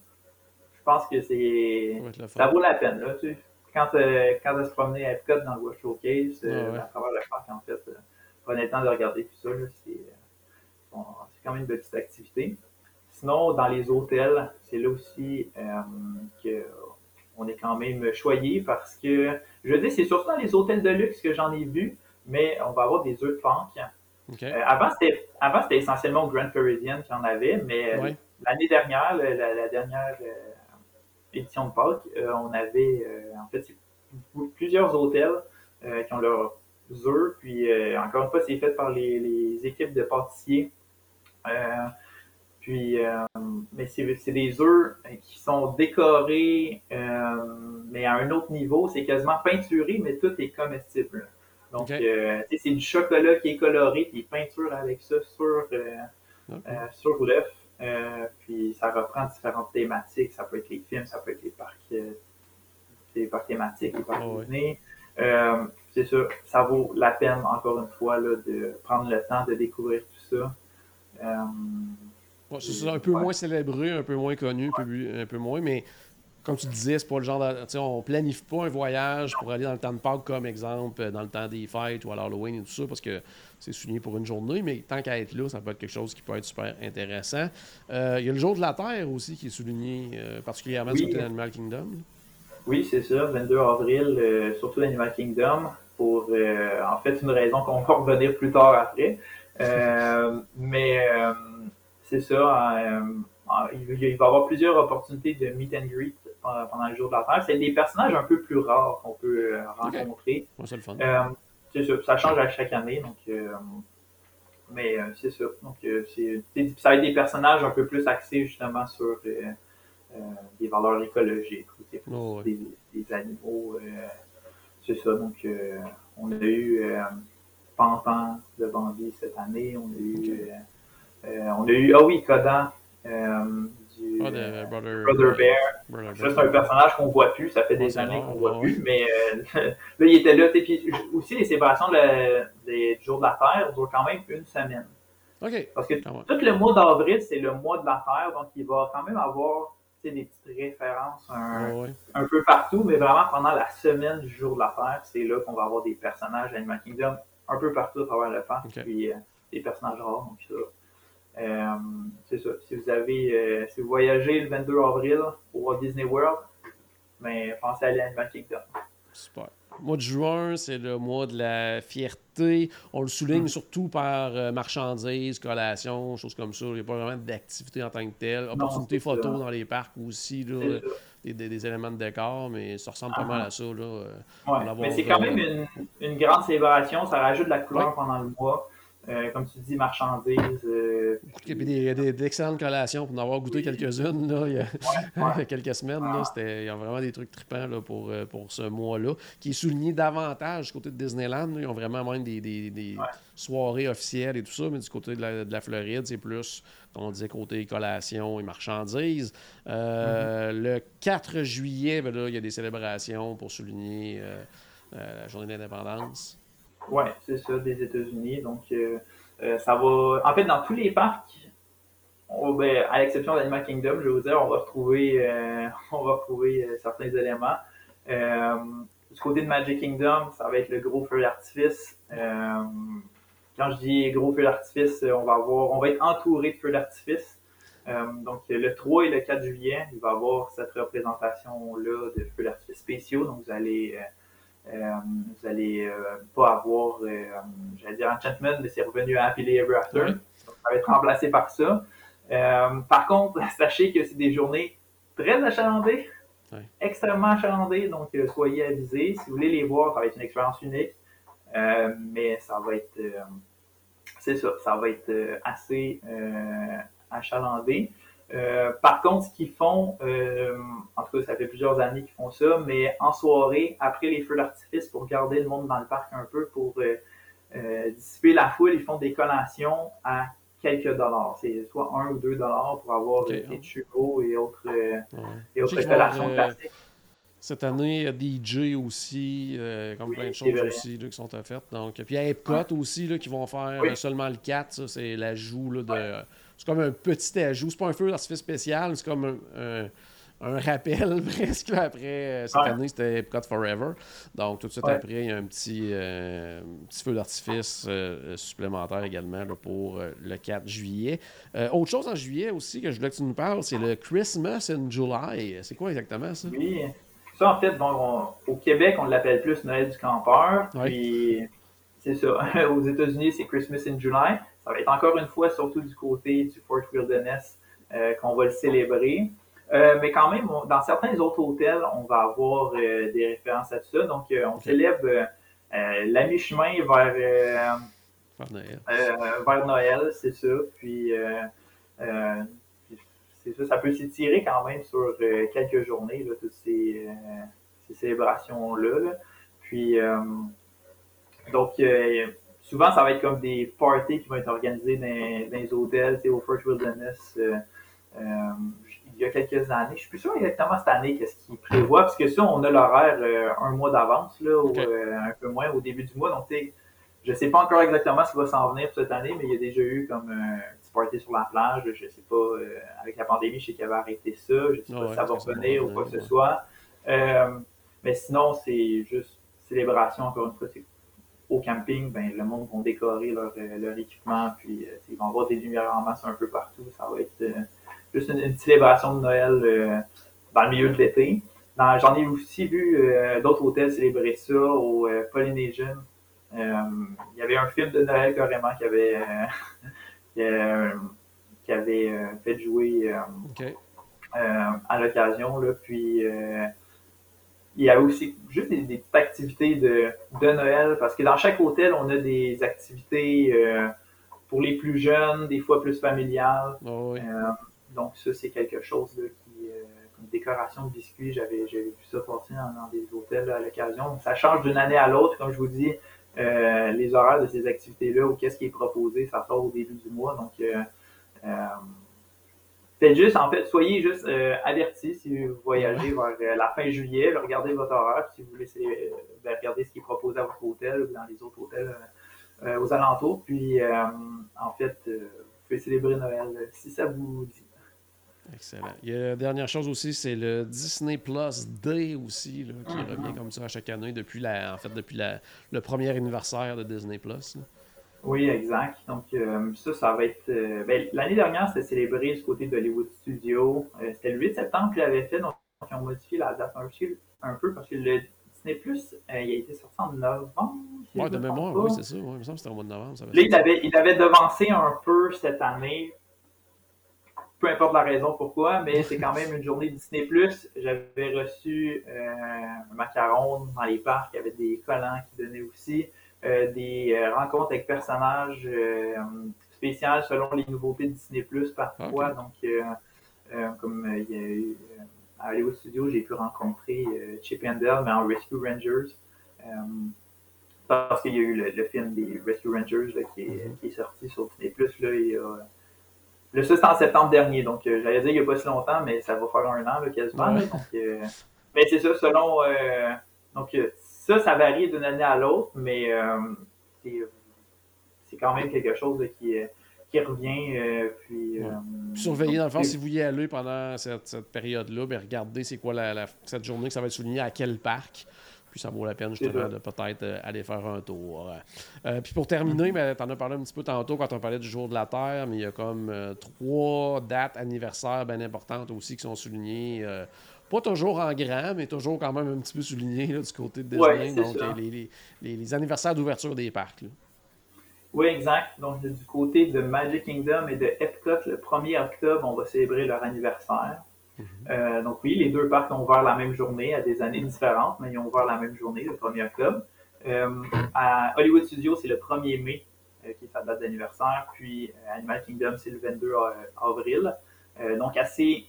Speaker 3: je pense que c'est ça vaut la peine. Là, tu quand, euh, quand se promener à Epcot dans le Watch Showcase, euh, à travers le parc, en fait, euh, prenez le temps de regarder tout ça. C'est quand même une petite activité. Sinon, dans les hôtels, c'est là aussi qu'on est quand même choyé parce que, je dis, c'est surtout dans les hôtels de luxe que j'en ai vu, mais on va avoir des œufs de Pâques euh, avant, c'était essentiellement au Grand Floridian qu'il y en avait, mais euh, l'année dernière, la, dernière euh, édition de Pâques, on avait en fait plusieurs hôtels qui ont leurs œufs. Puis encore une fois, c'est fait par les, équipes de pâtissiers. puis, mais c'est des œufs qui sont décorés, mais à un autre niveau. C'est quasiment peinturé, mais tout est comestible. Donc, euh, c'est du chocolat qui est coloré, puis peinture avec ça sur, euh, euh, sur l'œuf. puis ça reprend différentes thématiques. Ça peut être les films, ça peut être les parcs, les parcs thématiques, les parcs oh, Disney. c'est ça, ça vaut la peine, encore une fois, là, de prendre le temps de découvrir tout ça.
Speaker 2: c'est un peu moins célébré, un peu moins connu, un, peu, un peu moins, mais comme tu disais, c'est pas le genre de. On planifie pas un voyage pour aller dans le temps de Pâques, comme exemple, euh, dans le temps des fêtes ou à l'Halloween et tout ça, parce que c'est souligné pour une journée, mais tant qu'à être là, ça peut être quelque chose qui peut être super intéressant. Euh, il y a le jour de la Terre aussi qui est souligné, euh, particulièrement sur l'Animal Kingdom.
Speaker 3: Oui, c'est ça, 22 avril, surtout l'Animal Kingdom, pour en fait une raison qu'on va revenir plus tard après. (laughs) mais c'est ça. il va y avoir plusieurs opportunités de meet and greet pendant le jour de la Terre. C'est des personnages un peu plus rares qu'on peut euh, rencontrer.
Speaker 2: Euh,
Speaker 3: ça change à chaque année, donc euh, mais c'est ça. Donc, ça va être des personnages un peu plus axés justement sur des valeurs écologiques, oh, des, animaux. c'est ça. Donc, on a eu Pantan de Bambi cette année. On a eu, on a eu, ah oui,
Speaker 2: Ah, de Brother,
Speaker 3: Bear. ça, c'est un personnage qu'on voit plus. Ça fait des années qu'on voit plus. Mais euh, (laughs) là, il était là. Puis aussi, les célébrations des jours de la Terre durent quand même une semaine. Parce que tout le mois d'avril, c'est le mois de la Terre. Donc, il va quand même avoir des petites références un, peu partout. Mais vraiment, pendant la semaine du jour de la Terre, c'est là qu'on va avoir des personnages Animal Kingdom un peu partout à travers le parc. Puis euh, des personnages rares. Donc, ça. Euh, c'est ça. Si vous avez, euh, si vous voyagez le 22 avril au Walt Disney World, mais ben, pensez à aller à Animal Kingdom.
Speaker 2: Super. Le mois de juin, c'est le mois de la fierté. On le souligne surtout par euh, marchandises, collations, choses comme ça. Il n'y a pas vraiment d'activité en tant que telle. Opportunité photo dans les parcs aussi, là, des, éléments de décor, mais ça ressemble pas mal à ça.
Speaker 3: Là, mais c'est quand même une, une, grande célébration. Ça rajoute de la couleur pendant le mois. Euh, comme tu dis, marchandises. Euh,
Speaker 2: il y a d'excellentes collations pour en avoir goûté quelques-unes (laughs) il, y a, quelques semaines. il y a vraiment des trucs trippants là, pour, euh, pour ce mois-là, qui est souligné davantage du côté de Disneyland. ils ont vraiment même des, des, soirées officielles et tout ça, mais du côté de la, de la Floride, c'est plus, comme on disait, côté collations et marchandises. Mm-hmm. Le 4 juillet, ben il y a des célébrations pour souligner la journée d'indépendance.
Speaker 3: Oui, c'est ça, des États-Unis. Donc, euh, ça va. En fait, dans tous les parcs, ben, à l'exception d'Animal Kingdom, je vous dire, on va retrouver, (laughs) on va retrouver certains éléments. du côté de Magic Kingdom, ça va être le gros feu d'artifice. quand je dis gros feu d'artifice, on va avoir, on va être entouré de feux d'artifice. Euh, donc, le 3 et le 4 juillet, il va y avoir cette représentation-là de feux d'artifice spéciaux. Donc, vous allez, euh, euh, vous allez pas avoir, j'allais dire Enchantment, mais c'est revenu à Happily Ever After. Donc, ça va être remplacé par ça. par contre, (laughs) sachez que c'est des journées très achalandées, extrêmement achalandées. Donc, soyez avisés. Si vous voulez les voir, ça va être une expérience unique. mais ça va être, c'est ça, ça va être assez achalandé. Euh, par contre, ce qu'ils font, euh, en tout cas, ça fait plusieurs années qu'ils font ça, mais en soirée, après les feux d'artifice, pour garder le monde dans le parc un peu, pour euh, dissiper la foule, ils font des collations à quelques dollars. C'est soit un ou deux dollars pour avoir des chevaux et autres, et autres collations classiques.
Speaker 2: Cette année, il y a DJ aussi, comme plein de choses aussi qui sont faites. Donc, puis il y a Epcot aussi là, qui vont faire seulement le 4, c'est l'ajout de c'est comme un petit ajout. C'est pas un feu d'artifice spécial, c'est comme un, rappel (laughs) presque. Après, euh, cette année, c'était Epcot Forever. Donc, tout de suite après, il y a un petit, euh, petit feu d'artifice euh, supplémentaire également pour le 4 juillet. autre chose en juillet aussi que je voulais que tu nous parles, c'est le Christmas in July. C'est quoi exactement ça?
Speaker 3: Oui. Ça, en fait, bon, au Québec, on l'appelle plus Noël du campeur. Puis, c'est ça. (laughs) Aux États-Unis, c'est Christmas in July. Ça va être encore une fois surtout du côté du Fort Wilderness euh, qu'on va le célébrer. Euh, mais quand même, dans certains autres hôtels, on va avoir euh, des références à tout ça. Donc, on célèbre la mi-chemin vers, vers Noël. c'est ça. Puis, c'est ça, ça peut s'étirer quand même sur quelques journées, là, toutes ces, célébrations-là. Puis, donc, souvent, ça va être comme des parties qui vont être organisées dans, les hôtels, au First Wilderness. Euh, euh, il y a quelques années. Je suis plus sûr exactement cette année qu'est-ce qu'ils prévoient, parce que ça, on a l'horaire euh, un mois d'avance, là, ou un peu moins au début du mois. Donc, je ne sais pas encore exactement ce qui va s'en venir pour cette année, mais il y a déjà eu comme un petit party sur la plage. Je ne sais pas, avec la pandémie, je sais qu'il avait arrêté ça. Je ne sais pas si ça va revenir ou quoi que ce soit. mais sinon, c'est juste célébration, encore une fois, c'est au camping, ben, le monde va décorer leur, euh, leur équipement, puis euh, ils vont avoir des lumières en masse un peu partout. Ça va être euh, juste une, célébration de Noël dans le milieu de l'été. J'en ai aussi vu d'autres hôtels célébrer ça au Polynesian. il y avait un film de Noël carrément qui avait, (laughs) qui, avait fait jouer à l'occasion. Puis il y a aussi juste des, petites activités de, de, Noël, parce que dans chaque hôtel, on a des activités euh, pour les plus jeunes, des fois plus familiales.
Speaker 2: Oh euh,
Speaker 3: donc ça, c'est quelque chose là, qui, euh, comme décoration de biscuits, j'avais vu ça passer dans, des hôtels à l'occasion. Ça change d'une année à l'autre, comme je vous dis, les horaires de ces activités-là ou qu'est-ce qui est proposé, ça sort au début du mois. Donc Faites juste, en fait, soyez juste euh, avertis si vous voyagez vers euh, la fin juillet, regardez votre horaire, si vous voulez euh, ben, regarder ce qui est proposé à votre hôtel ou dans les autres hôtels aux alentours. Puis, en fait, vous pouvez célébrer Noël si ça vous dit.
Speaker 2: Excellent. Il y a la dernière chose aussi, c'est le Disney Plus Day aussi, là, qui mm-hmm. revient comme ça à chaque année depuis la, en fait, depuis la, le premier anniversaire de Disney Plus.
Speaker 3: Oui, exact. Donc, euh, ça, ça va être. Euh, ben, L'année dernière, c'était célébré du côté d'Hollywood Studio. Euh, c'était le 8 septembre qu'ils l'avaient fait, donc ils ont modifié la date un, peu parce que le Disney Plus, il a été sorti en novembre.
Speaker 2: Oui, de mémoire, oui, c'est ça. Ouais, il me semble que c'était au mois de novembre.
Speaker 3: Là, il avait, il avait devancé un peu cette année. Peu importe la raison pourquoi, mais c'est quand même une journée Disney Plus. J'avais reçu un macaron dans les parcs, il y avait des collants qui donnaient aussi. Euh, des euh, rencontres avec personnages euh, spéciaux selon les nouveautés de Disney Plus parfois. Donc, comme il y a eu à Hollywood Studio, j'ai pu rencontrer Chip and Dale, mais en Rescue Rangers. parce qu'il y a eu le, film des Rescue Rangers qui, est, mm-hmm. qui, est, sorti sur Disney Plus. Là, le ça, c'était en septembre dernier, donc j'allais dire il n'y a pas si longtemps, mais ça va faire un an là, quasiment. mais c'est ça, selon. donc, ça, ça varie d'une année à l'autre, mais euh, c'est quand même quelque chose qui, qui revient. puis,
Speaker 2: Surveiller, dans le fond, si vous y allez pendant cette, période-là, ben, regardez c'est quoi la, cette journée que ça va être souligné à quel parc ça vaut la peine justement de peut-être euh, aller faire un tour. Euh, puis pour terminer, ben, tu en as parlé un petit peu tantôt quand on parlait du jour de la Terre, mais il y a comme euh, trois dates anniversaires bien importantes aussi qui sont soulignées. Pas toujours en grand, mais toujours quand même un petit peu soulignées du côté de Disney. donc les, anniversaires d'ouverture des parcs.
Speaker 3: Oui, exact. Donc, du côté de Magic Kingdom et de Epcot, le 1er octobre, on va célébrer leur anniversaire. Mhm. Euh, donc oui, les deux parcs ont ouvert la même journée à des années différentes, mais ils ont ouvert la même journée, le 1er octobre. Euh, à Hollywood Studios, c'est le 1er mai euh, qui est sa date d'anniversaire, puis Animal Kingdom, c'est le 22 avril. donc assez...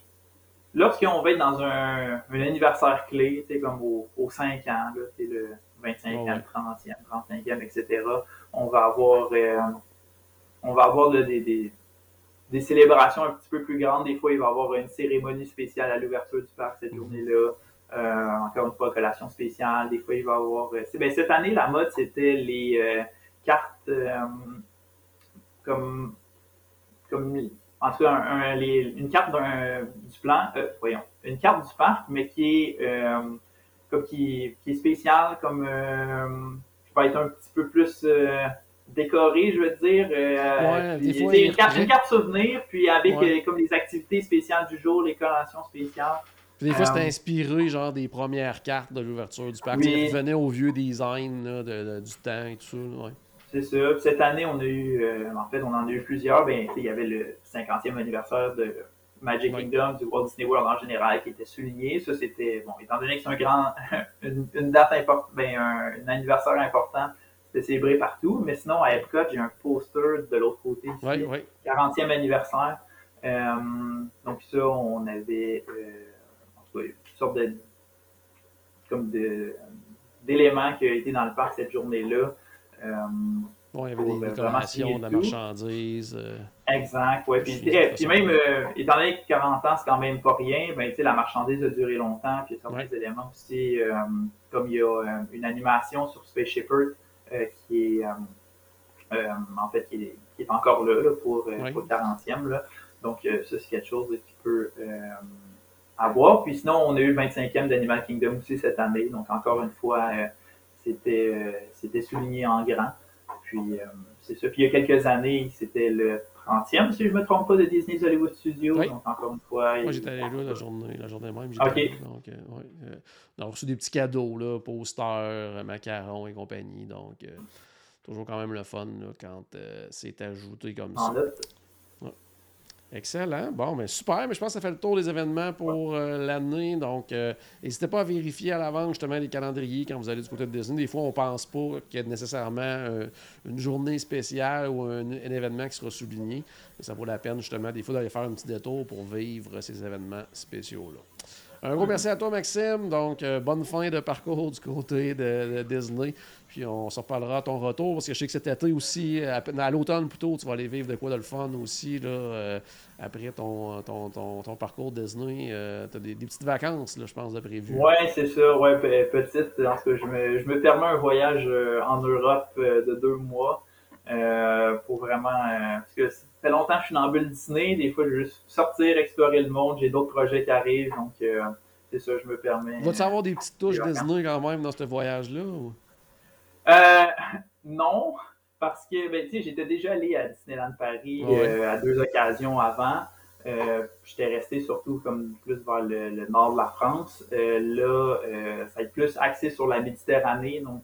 Speaker 3: Lorsqu'on va être dans un, anniversaire clé, comme aux 5 ans, c'est le 25e, 30e, 35e, etc., on va avoir, on va avoir des des célébrations un petit peu plus grandes. Des fois, il va y avoir une cérémonie spéciale à l'ouverture du parc cette mhm. journée-là. Euh, encore une fois, collation spéciale. Des fois, il va y avoir. Euh, ben, cette année, la mode, c'était les euh, cartes comme. comme en tout cas, une carte du plan, voyons, une carte du parc, mais qui est, comme qui, qui, est spéciale, comme qui va être un petit peu plus décoré, je veux dire. Euh, une, carte, souvenir, puis avec euh, comme les activités spéciales du jour, les collations spéciales.
Speaker 2: des fois, c'était euh, inspiré genre des premières cartes de l'ouverture du parc. Oui. revenait au vieux design de, du temps et tout ça. Ouais.
Speaker 3: C'est ça. cette année, on a eu, en fait, on en a eu plusieurs. Ben, il y avait le 50e anniversaire de Magic Kingdom, du Walt Disney World en général, qui était souligné. Ça, c'était, bon, étant donné que c'est un grand, (laughs) une, date importante, ben, un anniversaire important, c'était célébré partout. Mais sinon, à Epcot, j'ai un poster de l'autre côté ici, 40e anniversaire. Euh, donc ça, on avait euh, une sorte de comme de d'éléments qui a été dans le parc cette journée-là.
Speaker 2: Euh, il y avait des décorations de la marchandise.
Speaker 3: Exact, oui. Puis, même, étant donné que 40 ans, c'est quand même pas rien, ben, la marchandise a duré longtemps, puis il y a certains éléments aussi, comme il y a une animation sur Spaceship Earth, euh, qui est euh, euh, en fait qui est, encore là, pour, le 40e. Donc, ça, c'est quelque chose qui peut avoir. Puis sinon, on a eu le 25e d'Animal Kingdom aussi cette année. Donc, encore une fois, c'était c'était souligné en grand. Puis, c'est ça. Puis, il y a quelques années, c'était le 30e, si je ne me trompe pas, de Disney's Hollywood Studios. Donc, encore une fois.
Speaker 2: Moi, j'étais allé là la journée, la journée même. OK. donc, on a reçu des petits cadeaux, là, posters, macarons et compagnie. Donc, euh, toujours quand même le fun quand euh, c'est ajouté comme ça. Excellent. Bon, mais super. Mais je pense que ça fait le tour des événements pour euh, l'année. Donc, n'hésitez pas à vérifier à l'avance justement les calendriers quand vous allez du côté de Disney. Des fois, on ne pense pas qu'il y ait nécessairement une journée spéciale ou un, événement qui sera souligné. ça vaut la peine justement des fois d'aller faire un petit détour pour vivre ces événements spéciaux-là. Un gros merci à toi, Maxime. Donc, euh, bonne fin de parcours du côté de, Disney. Puis, on se reparlera à ton retour parce que je sais que cet été aussi, à, l'automne plutôt, tu vas aller vivre de quoi de le fun aussi. Là, euh, après ton, ton, ton, parcours Disney, euh, tu as des, petites vacances, là, je pense, de prévu.
Speaker 3: Oui, c'est ça. Ouais, petite. Je me, je me permets un voyage en Europe de deux mois pour vraiment. parce que ça fait longtemps que je suis dans bulle Disney. Des fois, je veux juste sortir, explorer le monde. J'ai d'autres projets qui arrivent. Donc, euh, c'est ça, je me permets.
Speaker 2: Vas-tu avoir des petites touches Disney quand même dans ce voyage-là?
Speaker 3: Euh, non, parce que ben, j'étais déjà allé à Disneyland Paris euh, à deux occasions avant. j'étais resté surtout comme plus vers le, nord de la France. là, ça va être plus axé sur la Méditerranée. Donc,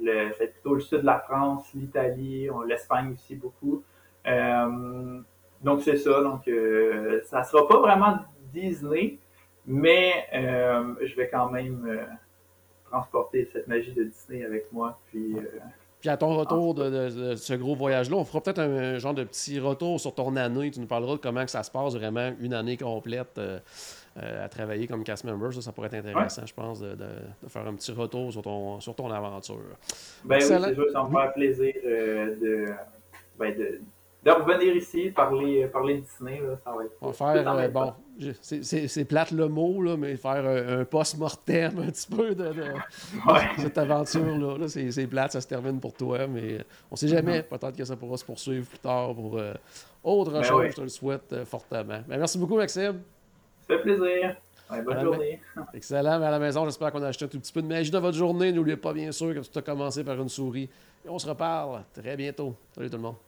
Speaker 3: le, c'est plutôt le sud de la France, l'Italie, l'Espagne aussi beaucoup. Euh, donc c'est ça. Donc euh, ça sera pas vraiment Disney, mais euh, je vais quand même transporter cette magie de Disney avec moi. Puis
Speaker 2: puis à ton retour de, ce gros voyage-là, on fera peut-être un, genre de petit retour sur ton année. Tu nous parleras de comment que ça se passe vraiment une année complète à travailler comme cast member. Ça, ça pourrait être intéressant, je pense, de, faire un petit retour sur ton, sur ton aventure.
Speaker 3: Ben oui, c'est sûr, ça me faire plaisir de, ben de de revenir ici, parler, parler Disney, là, ça va être.
Speaker 2: On va faire, euh, bon, c'est plate le mot, là, mais faire un, post-mortem un petit peu de, (laughs) cette aventure-là. -là, c'est plate, ça se termine pour toi, mais on sait jamais. Mm-hmm. Peut-être que ça pourra se poursuivre plus tard pour euh, autre ben chose. Je te le souhaite euh, fortement. Ben, merci beaucoup, Maxime.
Speaker 3: Ça fait plaisir. bonne journée. (laughs)
Speaker 2: Excellent. Mais à la maison, j'espère qu'on a acheté un tout petit peu de magie dans votre journée. N'oubliez pas, bien sûr, que tu as commencé par une souris. Et on se reparle très bientôt. Salut tout le monde.